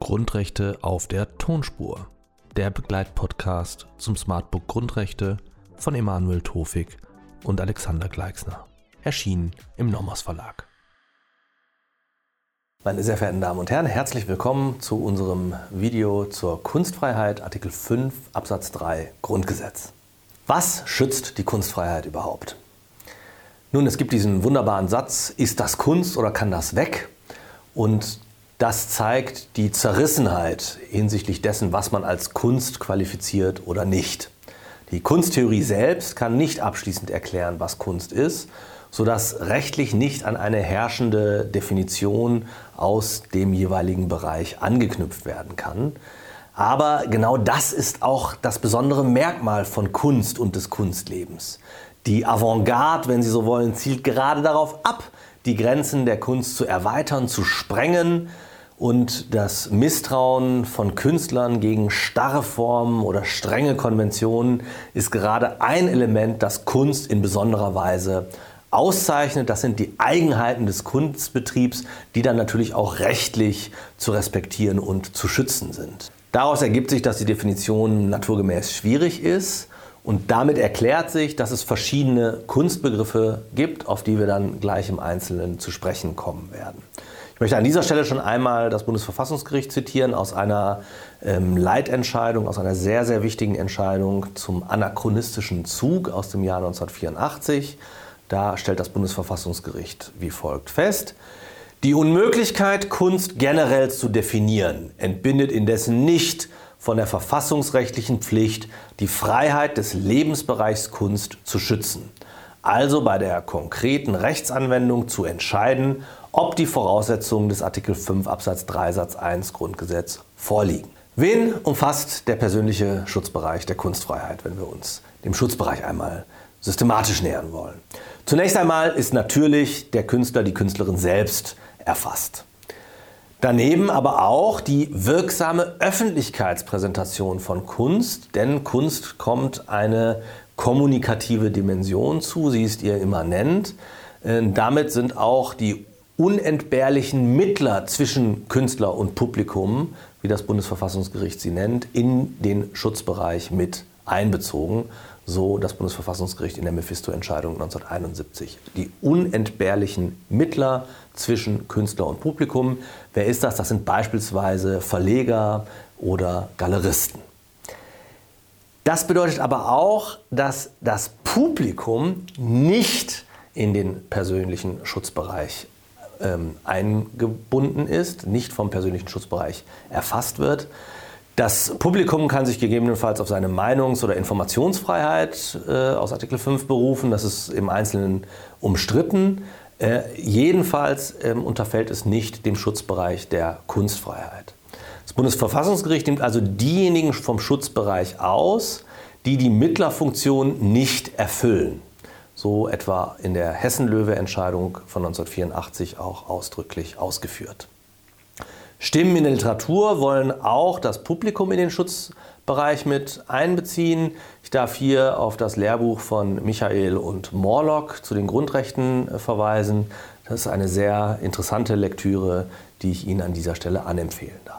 Grundrechte auf der Tonspur. Der Begleitpodcast zum Smartbook Grundrechte von Emanuel Tofik und Alexander Gleixner. Erschienen im Nomos Verlag. Meine sehr verehrten Damen und Herren, herzlich willkommen zu unserem Video zur Kunstfreiheit, Artikel 5 Absatz 3 Grundgesetz. Was schützt die Kunstfreiheit überhaupt? Nun, es gibt diesen wunderbaren Satz, ist das Kunst oder kann das weg? Und das zeigt die Zerrissenheit hinsichtlich dessen, was man als Kunst qualifiziert oder nicht. Die Kunsttheorie selbst kann nicht abschließend erklären, was Kunst ist, sodass rechtlich nicht an eine herrschende Definition aus dem jeweiligen Bereich angeknüpft werden kann. Aber genau das ist auch das besondere Merkmal von Kunst und des Kunstlebens. Die Avantgarde, wenn Sie so wollen, zielt gerade darauf ab, die Grenzen der Kunst zu erweitern, zu sprengen und das Misstrauen von Künstlern gegen starre Formen oder strenge Konventionen ist gerade ein Element, das Kunst in besonderer Weise auszeichnet. Das sind die Eigenheiten des Kunstbetriebs, die dann natürlich auch rechtlich zu respektieren und zu schützen sind. Daraus ergibt sich, dass die Definition naturgemäß schwierig ist. Und damit erklärt sich, dass es verschiedene Kunstbegriffe gibt, auf die wir dann gleich im Einzelnen zu sprechen kommen werden. Ich möchte an dieser Stelle schon einmal das Bundesverfassungsgericht zitieren aus einer ähm, Leitentscheidung, aus einer sehr, sehr wichtigen Entscheidung zum anachronistischen Zug aus dem Jahr 1984. Da stellt das Bundesverfassungsgericht wie folgt fest. Die Unmöglichkeit, Kunst generell zu definieren, entbindet indessen nicht von der verfassungsrechtlichen Pflicht, die Freiheit des Lebensbereichs Kunst zu schützen. Also bei der konkreten Rechtsanwendung zu entscheiden, ob die Voraussetzungen des Artikel 5 Absatz 3 Satz 1 Grundgesetz vorliegen. Wen umfasst der persönliche Schutzbereich der Kunstfreiheit, wenn wir uns dem Schutzbereich einmal systematisch nähern wollen? Zunächst einmal ist natürlich der Künstler, die Künstlerin selbst erfasst. Daneben aber auch die wirksame Öffentlichkeitspräsentation von Kunst, denn Kunst kommt eine kommunikative Dimension zu, sie ist ihr immanent. Äh, damit sind auch die unentbehrlichen Mittler zwischen Künstler und Publikum, wie das Bundesverfassungsgericht sie nennt, in den Schutzbereich mit einbezogen so das Bundesverfassungsgericht in der Mephisto-Entscheidung 1971. Die unentbehrlichen Mittler zwischen Künstler und Publikum. Wer ist das? Das sind beispielsweise Verleger oder Galeristen. Das bedeutet aber auch, dass das Publikum nicht in den persönlichen Schutzbereich ähm, eingebunden ist, nicht vom persönlichen Schutzbereich erfasst wird, das Publikum kann sich gegebenenfalls auf seine Meinungs- oder Informationsfreiheit äh, aus Artikel 5 berufen. Das ist im Einzelnen umstritten. Äh, jedenfalls äh, unterfällt es nicht dem Schutzbereich der Kunstfreiheit. Das Bundesverfassungsgericht nimmt also diejenigen vom Schutzbereich aus, die die Mittlerfunktion nicht erfüllen. So etwa in der Hessen-Löwe-Entscheidung von 1984 auch ausdrücklich ausgeführt. Stimmen in der Literatur wollen auch das Publikum in den Schutzbereich mit einbeziehen. Ich darf hier auf das Lehrbuch von Michael und Morlock zu den Grundrechten äh, verweisen. Das ist eine sehr interessante Lektüre, die ich Ihnen an dieser Stelle anempfehlen darf.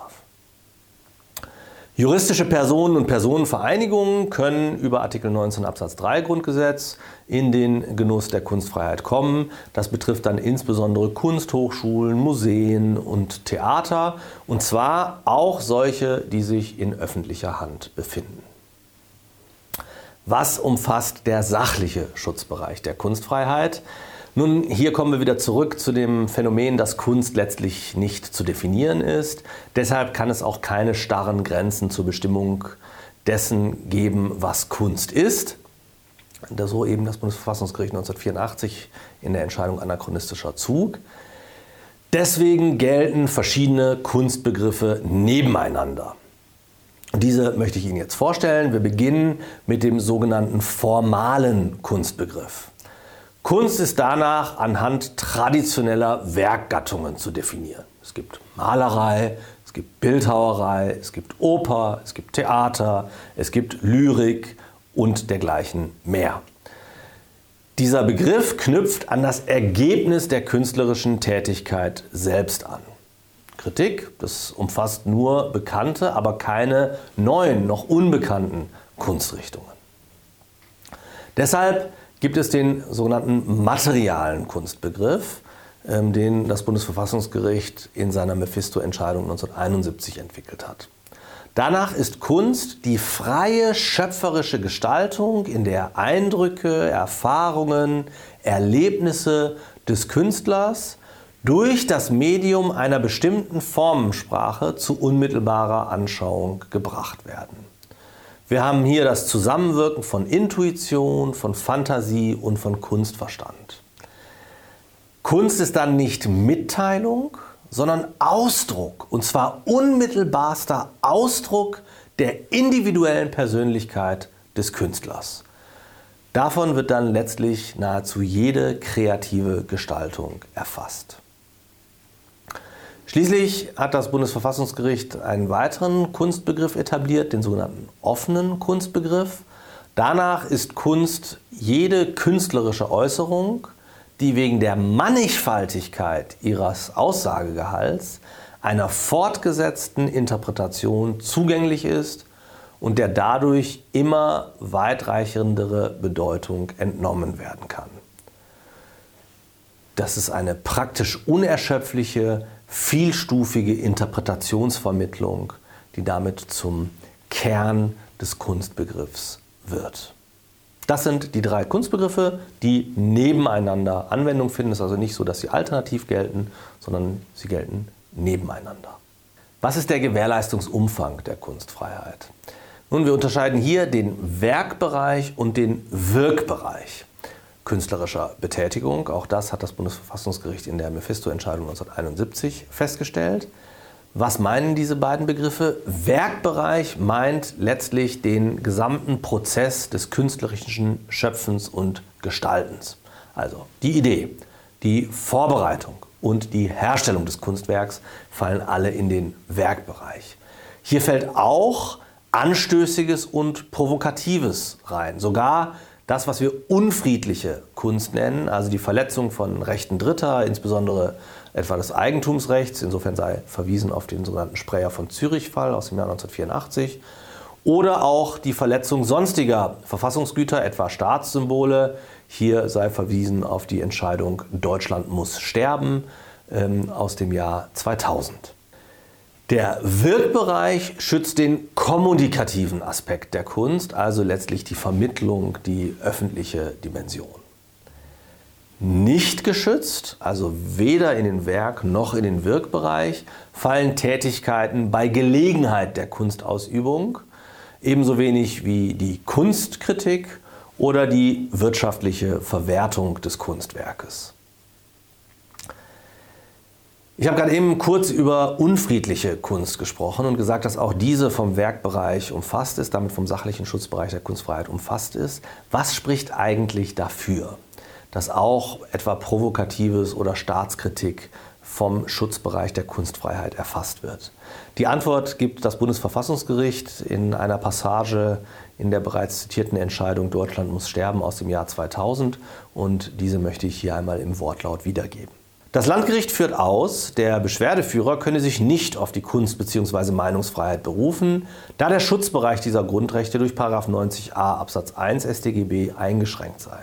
Juristische Personen und Personenvereinigungen können über Artikel 19 Absatz 3 Grundgesetz in den Genuss der Kunstfreiheit kommen. Das betrifft dann insbesondere Kunsthochschulen, Museen und Theater und zwar auch solche, die sich in öffentlicher Hand befinden. Was umfasst der sachliche Schutzbereich der Kunstfreiheit? Nun, hier kommen wir wieder zurück zu dem Phänomen, dass Kunst letztlich nicht zu definieren ist. Deshalb kann es auch keine starren Grenzen zur Bestimmung dessen geben, was Kunst ist. So eben das Bundesverfassungsgericht 1984 in der Entscheidung anachronistischer Zug. Deswegen gelten verschiedene Kunstbegriffe nebeneinander. Diese möchte ich Ihnen jetzt vorstellen. Wir beginnen mit dem sogenannten formalen Kunstbegriff. Kunst ist danach anhand traditioneller Werkgattungen zu definieren. Es gibt Malerei, es gibt Bildhauerei, es gibt Oper, es gibt Theater, es gibt Lyrik und dergleichen mehr. Dieser Begriff knüpft an das Ergebnis der künstlerischen Tätigkeit selbst an. Kritik, das umfasst nur bekannte, aber keine neuen, noch unbekannten Kunstrichtungen. Deshalb gibt es den sogenannten materialen Kunstbegriff, ähm, den das Bundesverfassungsgericht in seiner Mephisto-Entscheidung 1971 entwickelt hat. Danach ist Kunst die freie schöpferische Gestaltung, in der Eindrücke, Erfahrungen, Erlebnisse des Künstlers durch das Medium einer bestimmten Formensprache zu unmittelbarer Anschauung gebracht werden. Wir haben hier das Zusammenwirken von Intuition, von Fantasie und von Kunstverstand. Kunst ist dann nicht Mitteilung, sondern Ausdruck, und zwar unmittelbarster Ausdruck der individuellen Persönlichkeit des Künstlers. Davon wird dann letztlich nahezu jede kreative Gestaltung erfasst. Schließlich hat das Bundesverfassungsgericht einen weiteren Kunstbegriff etabliert, den sogenannten offenen Kunstbegriff. Danach ist Kunst jede künstlerische Äußerung, die wegen der Mannigfaltigkeit ihres Aussagegehalts einer fortgesetzten Interpretation zugänglich ist und der dadurch immer weitreichendere Bedeutung entnommen werden kann. Das ist eine praktisch unerschöpfliche vielstufige Interpretationsvermittlung, die damit zum Kern des Kunstbegriffs wird. Das sind die drei Kunstbegriffe, die nebeneinander Anwendung finden. Es ist also nicht so, dass sie alternativ gelten, sondern sie gelten nebeneinander. Was ist der Gewährleistungsumfang der Kunstfreiheit? Nun, wir unterscheiden hier den Werkbereich und den Wirkbereich künstlerischer Betätigung. Auch das hat das Bundesverfassungsgericht in der Mephisto-Entscheidung 1971 festgestellt. Was meinen diese beiden Begriffe? Werkbereich meint letztlich den gesamten Prozess des künstlerischen Schöpfens und Gestaltens. Also die Idee, die Vorbereitung und die Herstellung des Kunstwerks fallen alle in den Werkbereich. Hier fällt auch Anstößiges und Provokatives rein. Sogar das, was wir unfriedliche Kunst nennen, also die Verletzung von Rechten Dritter, insbesondere etwa des Eigentumsrechts, insofern sei verwiesen auf den sogenannten Spreyer von Zürich-Fall aus dem Jahr 1984, oder auch die Verletzung sonstiger Verfassungsgüter, etwa Staatssymbole. Hier sei verwiesen auf die Entscheidung Deutschland muss sterben ähm, aus dem Jahr 2000. Der Wirkbereich schützt den kommunikativen Aspekt der Kunst, also letztlich die Vermittlung, die öffentliche Dimension. Nicht geschützt, also weder in den Werk- noch in den Wirkbereich, fallen Tätigkeiten bei Gelegenheit der Kunstausübung, ebenso wenig wie die Kunstkritik oder die wirtschaftliche Verwertung des Kunstwerkes. Ich habe gerade eben kurz über unfriedliche Kunst gesprochen und gesagt, dass auch diese vom Werkbereich umfasst ist, damit vom sachlichen Schutzbereich der Kunstfreiheit umfasst ist. Was spricht eigentlich dafür, dass auch etwa Provokatives oder Staatskritik vom Schutzbereich der Kunstfreiheit erfasst wird? Die Antwort gibt das Bundesverfassungsgericht in einer Passage in der bereits zitierten Entscheidung Deutschland muss sterben aus dem Jahr 2000 und diese möchte ich hier einmal im Wortlaut wiedergeben. Das Landgericht führt aus, der Beschwerdeführer könne sich nicht auf die Kunst- bzw. Meinungsfreiheit berufen, da der Schutzbereich dieser Grundrechte durch 90a Absatz 1 StGB eingeschränkt sei.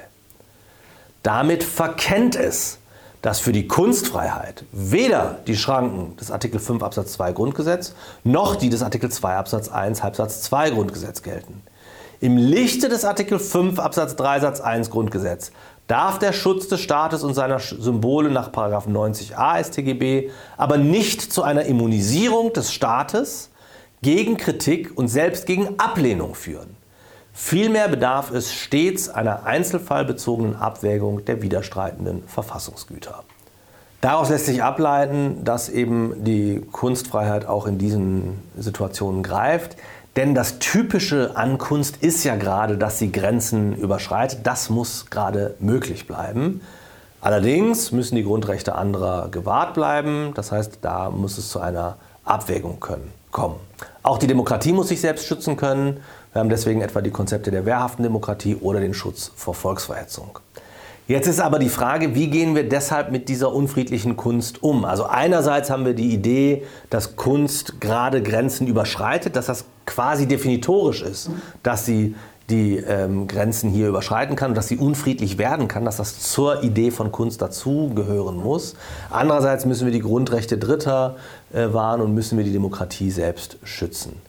Damit verkennt es, dass für die Kunstfreiheit weder die Schranken des Artikel 5 Absatz 2 Grundgesetz noch die des Artikel 2 Absatz 1 Halbsatz 2 Grundgesetz gelten. Im Lichte des Artikel 5 Absatz 3 Satz 1 Grundgesetz darf der Schutz des Staates und seiner Symbole nach 90a StGB aber nicht zu einer Immunisierung des Staates gegen Kritik und selbst gegen Ablehnung führen. Vielmehr bedarf es stets einer einzelfallbezogenen Abwägung der widerstreitenden Verfassungsgüter. Daraus lässt sich ableiten, dass eben die Kunstfreiheit auch in diesen Situationen greift. Denn das Typische an Kunst ist ja gerade, dass sie Grenzen überschreitet. Das muss gerade möglich bleiben. Allerdings müssen die Grundrechte anderer gewahrt bleiben. Das heißt, da muss es zu einer Abwägung können, kommen. Auch die Demokratie muss sich selbst schützen können. Wir haben deswegen etwa die Konzepte der wehrhaften Demokratie oder den Schutz vor Volksverhetzung. Jetzt ist aber die Frage, wie gehen wir deshalb mit dieser unfriedlichen Kunst um? Also einerseits haben wir die Idee, dass Kunst gerade Grenzen überschreitet, dass das quasi definitorisch ist, dass sie die ähm, Grenzen hier überschreiten kann, dass sie unfriedlich werden kann, dass das zur Idee von Kunst dazugehören muss. Andererseits müssen wir die Grundrechte Dritter äh, wahren und müssen wir die Demokratie selbst schützen.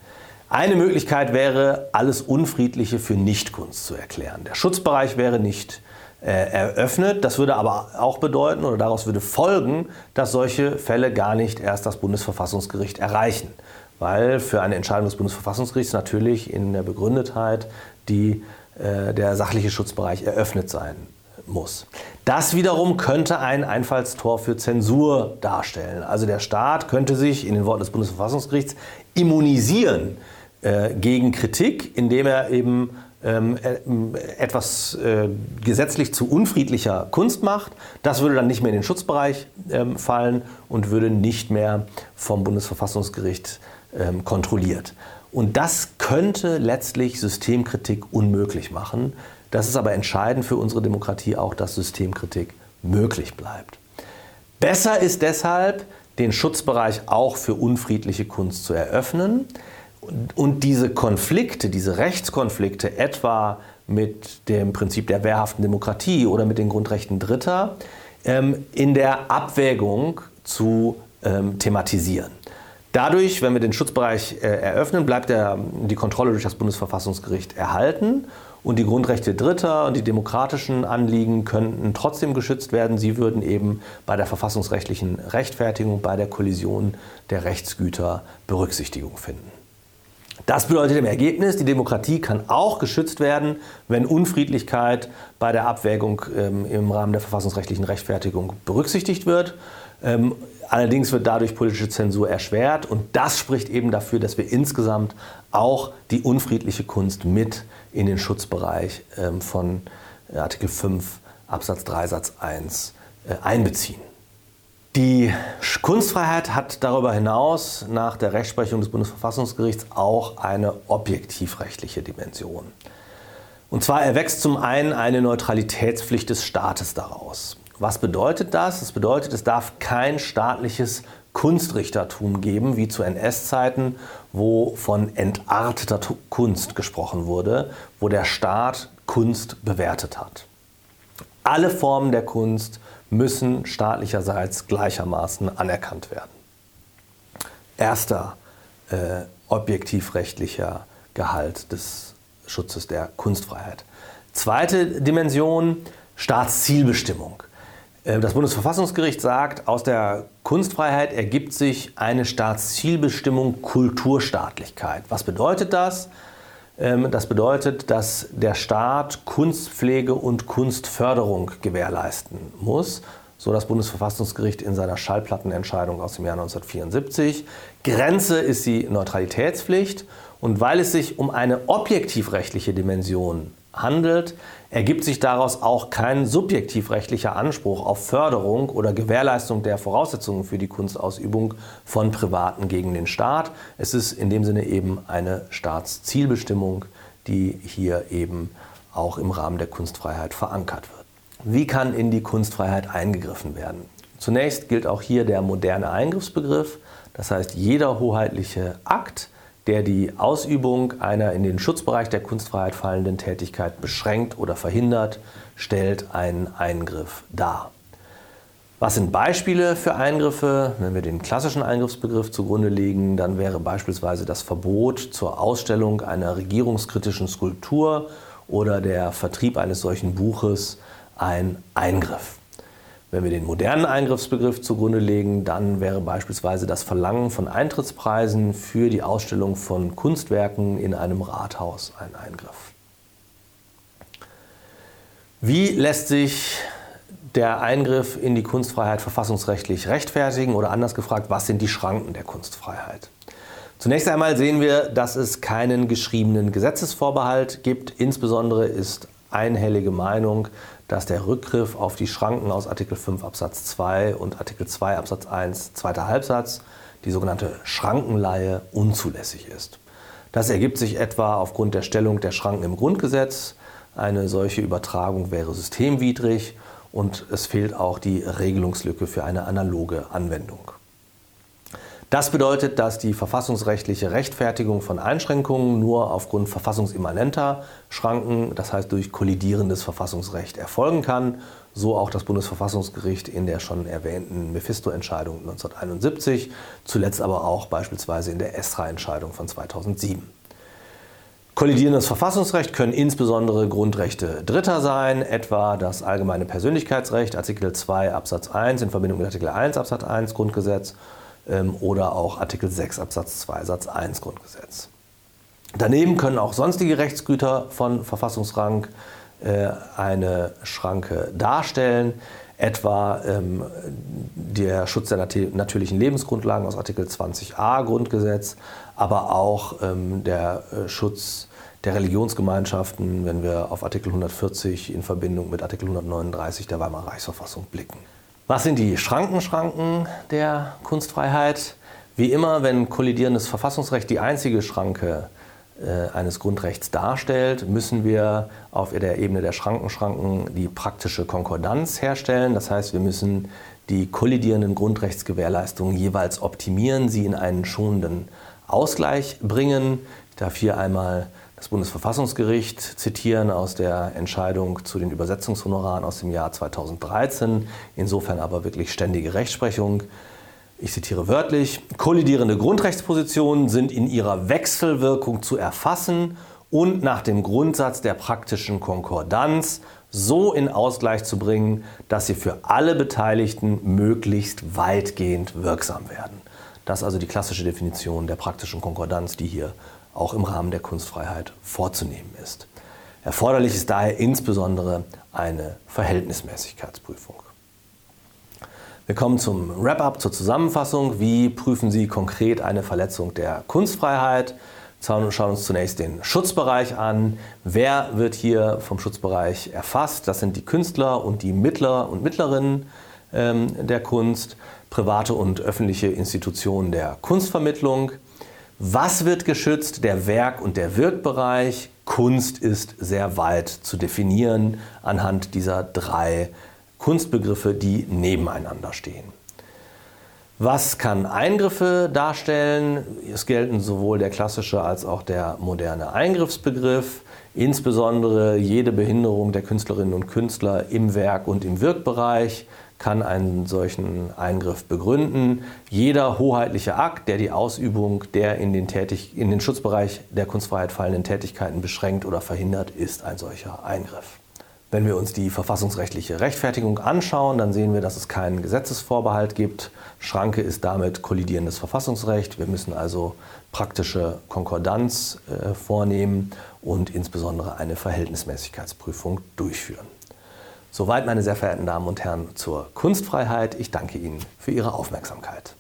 Eine Möglichkeit wäre, alles Unfriedliche für Nichtkunst zu erklären. Der Schutzbereich wäre nicht äh, eröffnet. Das würde aber auch bedeuten oder daraus würde folgen, dass solche Fälle gar nicht erst das Bundesverfassungsgericht erreichen. Weil für eine Entscheidung des Bundesverfassungsgerichts natürlich in der Begründetheit die, äh, der sachliche Schutzbereich eröffnet sein muss. Das wiederum könnte ein Einfallstor für Zensur darstellen. Also der Staat könnte sich in den Worten des Bundesverfassungsgerichts immunisieren äh, gegen Kritik, indem er eben etwas äh, gesetzlich zu unfriedlicher Kunst macht. Das würde dann nicht mehr in den Schutzbereich ähm, fallen und würde nicht mehr vom Bundesverfassungsgericht ähm, kontrolliert. Und das könnte letztlich Systemkritik unmöglich machen. Das ist aber entscheidend für unsere Demokratie auch, dass Systemkritik möglich bleibt. Besser ist deshalb, den Schutzbereich auch für unfriedliche Kunst zu eröffnen. Und diese Konflikte, diese Rechtskonflikte, etwa mit dem Prinzip der wehrhaften Demokratie oder mit den Grundrechten Dritter, ähm, in der Abwägung zu ähm, thematisieren. Dadurch, wenn wir den Schutzbereich äh, eröffnen, bleibt der, die Kontrolle durch das Bundesverfassungsgericht erhalten und die Grundrechte Dritter und die demokratischen Anliegen könnten trotzdem geschützt werden. Sie würden eben bei der verfassungsrechtlichen Rechtfertigung, bei der Kollision der Rechtsgüter Berücksichtigung finden. Das bedeutet im Ergebnis, die Demokratie kann auch geschützt werden, wenn Unfriedlichkeit bei der Abwägung ähm, im Rahmen der verfassungsrechtlichen Rechtfertigung berücksichtigt wird. Ähm, allerdings wird dadurch politische Zensur erschwert und das spricht eben dafür, dass wir insgesamt auch die unfriedliche Kunst mit in den Schutzbereich ähm, von Artikel 5 Absatz 3 Satz 1 äh, einbeziehen. Die Kunstfreiheit hat darüber hinaus nach der Rechtsprechung des Bundesverfassungsgerichts auch eine objektivrechtliche Dimension. Und zwar erwächst zum einen eine Neutralitätspflicht des Staates daraus. Was bedeutet das? Das bedeutet, es darf kein staatliches Kunstrichtertum geben, wie zu NS-Zeiten, wo von entarteter Kunst gesprochen wurde, wo der Staat Kunst bewertet hat. Alle Formen der Kunst müssen staatlicherseits gleichermaßen anerkannt werden. Erster äh, objektivrechtlicher Gehalt des Schutzes der Kunstfreiheit. Zweite Dimension, Staatszielbestimmung. Äh, das Bundesverfassungsgericht sagt, aus der Kunstfreiheit ergibt sich eine Staatszielbestimmung Kulturstaatlichkeit. Was bedeutet das? Ähm, das bedeutet, dass der Staat Kunstpflege und Kunstförderung gewährleisten muss, so das Bundesverfassungsgericht in seiner Schallplattenentscheidung aus dem Jahr 1974. Grenze ist die Neutralitätspflicht und weil es sich um eine objektivrechtliche Dimension handelt, ergibt sich daraus auch kein subjektivrechtlicher Anspruch auf Förderung oder Gewährleistung der Voraussetzungen für die Kunstausübung von Privaten gegen den Staat. Es ist in dem Sinne eben eine Staatszielbestimmung, die hier eben auch im Rahmen der Kunstfreiheit verankert wird. Wie kann in die Kunstfreiheit eingegriffen werden? Zunächst gilt auch hier der moderne Eingriffsbegriff, das heißt jeder hoheitliche Akt, der die Ausübung einer in den Schutzbereich der Kunstfreiheit fallenden Tätigkeit beschränkt oder verhindert, stellt einen Eingriff dar. Was sind Beispiele für Eingriffe? Wenn wir den klassischen Eingriffsbegriff zugrunde legen, dann wäre beispielsweise das Verbot zur Ausstellung einer regierungskritischen Skulptur oder der Vertrieb eines solchen Buches ein Eingriff. Wenn wir den modernen Eingriffsbegriff zugrunde legen, dann wäre beispielsweise das Verlangen von Eintrittspreisen für die Ausstellung von Kunstwerken in einem Rathaus ein Eingriff. Wie lässt sich der Eingriff in die Kunstfreiheit verfassungsrechtlich rechtfertigen oder anders gefragt, was sind die Schranken der Kunstfreiheit? Zunächst einmal sehen wir, dass es keinen geschriebenen Gesetzesvorbehalt gibt. Insbesondere ist einhellige Meinung, dass der Rückgriff auf die Schranken aus Artikel 5 Absatz 2 und Artikel 2 Absatz 1 zweiter Halbsatz, die sogenannte Schrankenleihe, unzulässig ist. Das ergibt sich etwa aufgrund der Stellung der Schranken im Grundgesetz. Eine solche Übertragung wäre systemwidrig und es fehlt auch die Regelungslücke für eine analoge Anwendung. Das bedeutet, dass die verfassungsrechtliche Rechtfertigung von Einschränkungen nur aufgrund verfassungsimmanenter Schranken, das heißt durch kollidierendes Verfassungsrecht, erfolgen kann. So auch das Bundesverfassungsgericht in der schon erwähnten Mephisto-Entscheidung 1971, zuletzt aber auch beispielsweise in der ESRA-Entscheidung von 2007. Kollidierendes Verfassungsrecht können insbesondere Grundrechte Dritter sein, etwa das allgemeine Persönlichkeitsrecht, Artikel 2 Absatz 1 in Verbindung mit Artikel 1 Absatz 1 Grundgesetz oder auch Artikel 6 Absatz 2 Satz 1 Grundgesetz. Daneben können auch sonstige Rechtsgüter von Verfassungsrang äh, eine Schranke darstellen, etwa ähm, der Schutz der natürlichen Lebensgrundlagen aus Artikel 20a Grundgesetz, aber auch ähm, der äh, Schutz der Religionsgemeinschaften, wenn wir auf Artikel 140 in Verbindung mit Artikel 139 der Weimarer Reichsverfassung blicken. Was sind die Schrankenschranken der Kunstfreiheit? Wie immer, wenn kollidierendes Verfassungsrecht die einzige Schranke äh, eines Grundrechts darstellt, müssen wir auf der Ebene der Schrankenschranken die praktische Konkordanz herstellen. Das heißt, wir müssen die kollidierenden Grundrechtsgewährleistungen jeweils optimieren, sie in einen schonenden Ausgleich bringen. Ich darf hier einmal das Bundesverfassungsgericht zitieren aus der Entscheidung zu den Übersetzungshonoraren aus dem Jahr 2013, insofern aber wirklich ständige Rechtsprechung. Ich zitiere wörtlich, kollidierende Grundrechtspositionen sind in ihrer Wechselwirkung zu erfassen und nach dem Grundsatz der praktischen Konkordanz so in Ausgleich zu bringen, dass sie für alle Beteiligten möglichst weitgehend wirksam werden. Das ist also die klassische Definition der praktischen Konkordanz, die hier auch im Rahmen der Kunstfreiheit vorzunehmen ist. Erforderlich ist daher insbesondere eine Verhältnismäßigkeitsprüfung. Wir kommen zum Wrap-up, zur Zusammenfassung. Wie prüfen Sie konkret eine Verletzung der Kunstfreiheit? Wir schauen uns zunächst den Schutzbereich an. Wer wird hier vom Schutzbereich erfasst? Das sind die Künstler und die Mittler und Mittlerinnen ähm, der Kunst, private und öffentliche Institutionen der Kunstvermittlung. Was wird geschützt? Der Werk- und der Wirkbereich. Kunst ist sehr weit zu definieren anhand dieser drei Kunstbegriffe, die nebeneinander stehen. Was kann Eingriffe darstellen? Es gelten sowohl der klassische als auch der moderne Eingriffsbegriff. Insbesondere jede Behinderung der Künstlerinnen und Künstler im Werk und im Wirkbereich kann einen solchen Eingriff begründen. Jeder hoheitliche Akt, der die Ausübung der in den, Tätig in den Schutzbereich der Kunstfreiheit fallenden Tätigkeiten beschränkt oder verhindert, ist ein solcher Eingriff. Wenn wir uns die verfassungsrechtliche Rechtfertigung anschauen, dann sehen wir, dass es keinen Gesetzesvorbehalt gibt. Schranke ist damit kollidierendes Verfassungsrecht. Wir müssen also praktische Konkordanz äh, vornehmen und insbesondere eine Verhältnismäßigkeitsprüfung durchführen. Soweit, meine sehr verehrten Damen und Herren, zur Kunstfreiheit. Ich danke Ihnen für Ihre Aufmerksamkeit.